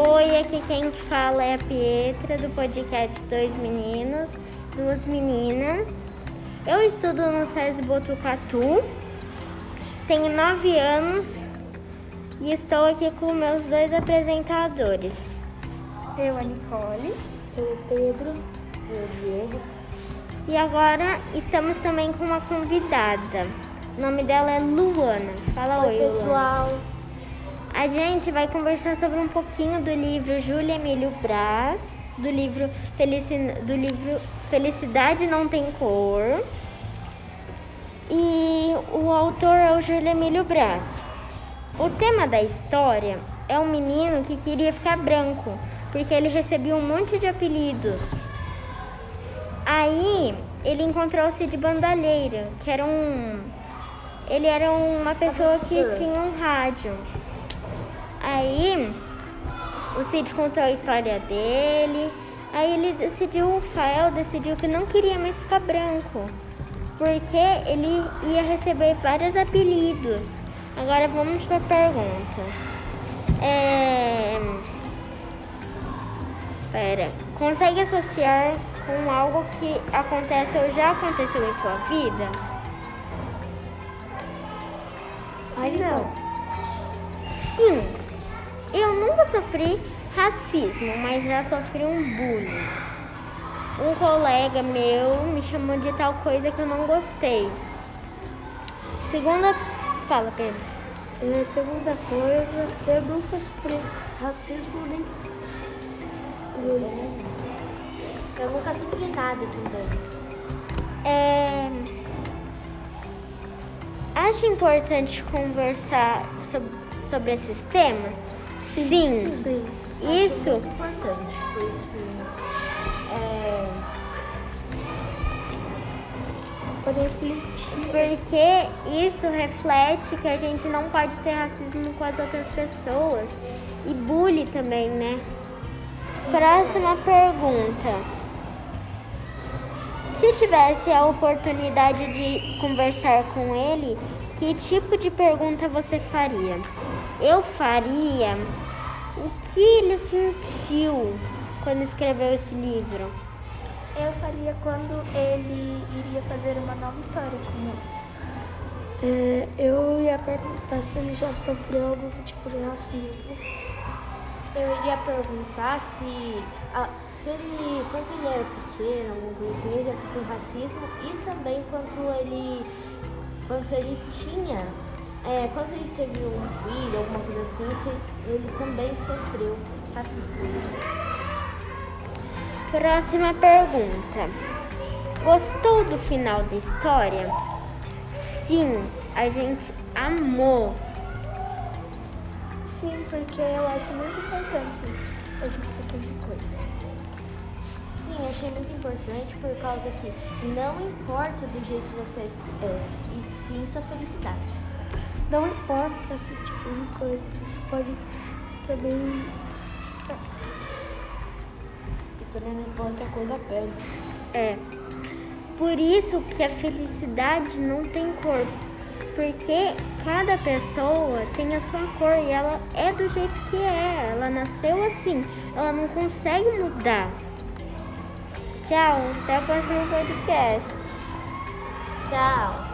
Oi, aqui quem fala é a Pietra do podcast Dois Meninos, Duas Meninas. Eu estudo no SESI Botucatu, tenho nove anos e estou aqui com meus dois apresentadores. Eu, a Nicole. Eu, o Pedro. Eu, o Diego. E agora estamos também com uma convidada. O nome dela é Luana. Fala oi, oi pessoal. Luana. A gente vai conversar sobre um pouquinho do livro Júlia Emílio Braz, do livro, Felici... do livro Felicidade Não Tem Cor. E o autor é o Júlio Emílio Braz. O tema da história é um menino que queria ficar branco, porque ele recebia um monte de apelidos. Aí ele encontrou o Cid Bandalheira, que era um. Ele era uma pessoa que tinha um rádio. Aí o Cid contou a história dele. Aí ele decidiu, o Fael decidiu que não queria mais ficar branco. Porque ele ia receber vários apelidos. Agora vamos para a pergunta. É... Pera, consegue associar com algo que acontece ou já aconteceu em sua vida? Ai, não. Sim. Sofri racismo, mas já sofri um bullying. Um colega meu me chamou de tal coisa que eu não gostei. Segunda. Fala, Pedro. É, segunda coisa, eu nunca sofri racismo nem. Eu nunca sofri nada também. É. Acho importante conversar sobre, sobre esses temas? Sim. Sim. Isso. É muito importante, porque. É. Porque isso reflete que a gente não pode ter racismo com as outras pessoas. E bullying também, né? Próxima pergunta. Se tivesse a oportunidade de conversar com ele, que tipo de pergunta você faria? Eu faria que ele sentiu quando escreveu esse livro. Eu faria quando ele iria fazer uma nova história com nós. É, eu ia perguntar se ele já sofreu algum tipo de racismo. Eu iria perguntar se, a, se ele, quando ele era pequeno, alguma coisa assim, ele já sofreu racismo e também quando ele, quando ele tinha, é, quando ele teve um filho, alguma coisa assim, ele também sofreu racismo. Próxima pergunta. Gostou do final da história? Sim, a gente amou. Sim, porque eu acho muito importante esse tipo de coisa. Sim, achei muito importante por causa que não importa do jeito que você é, e sim sua felicidade. Não importa esse tipo de coisa, isso pode também. E também não importa a cor da pele. É. Por isso que a felicidade não tem cor. Porque cada pessoa tem a sua cor e ela é do jeito que é. Ela nasceu assim. Ela não consegue mudar. Tchau, até o próximo podcast. Tchau.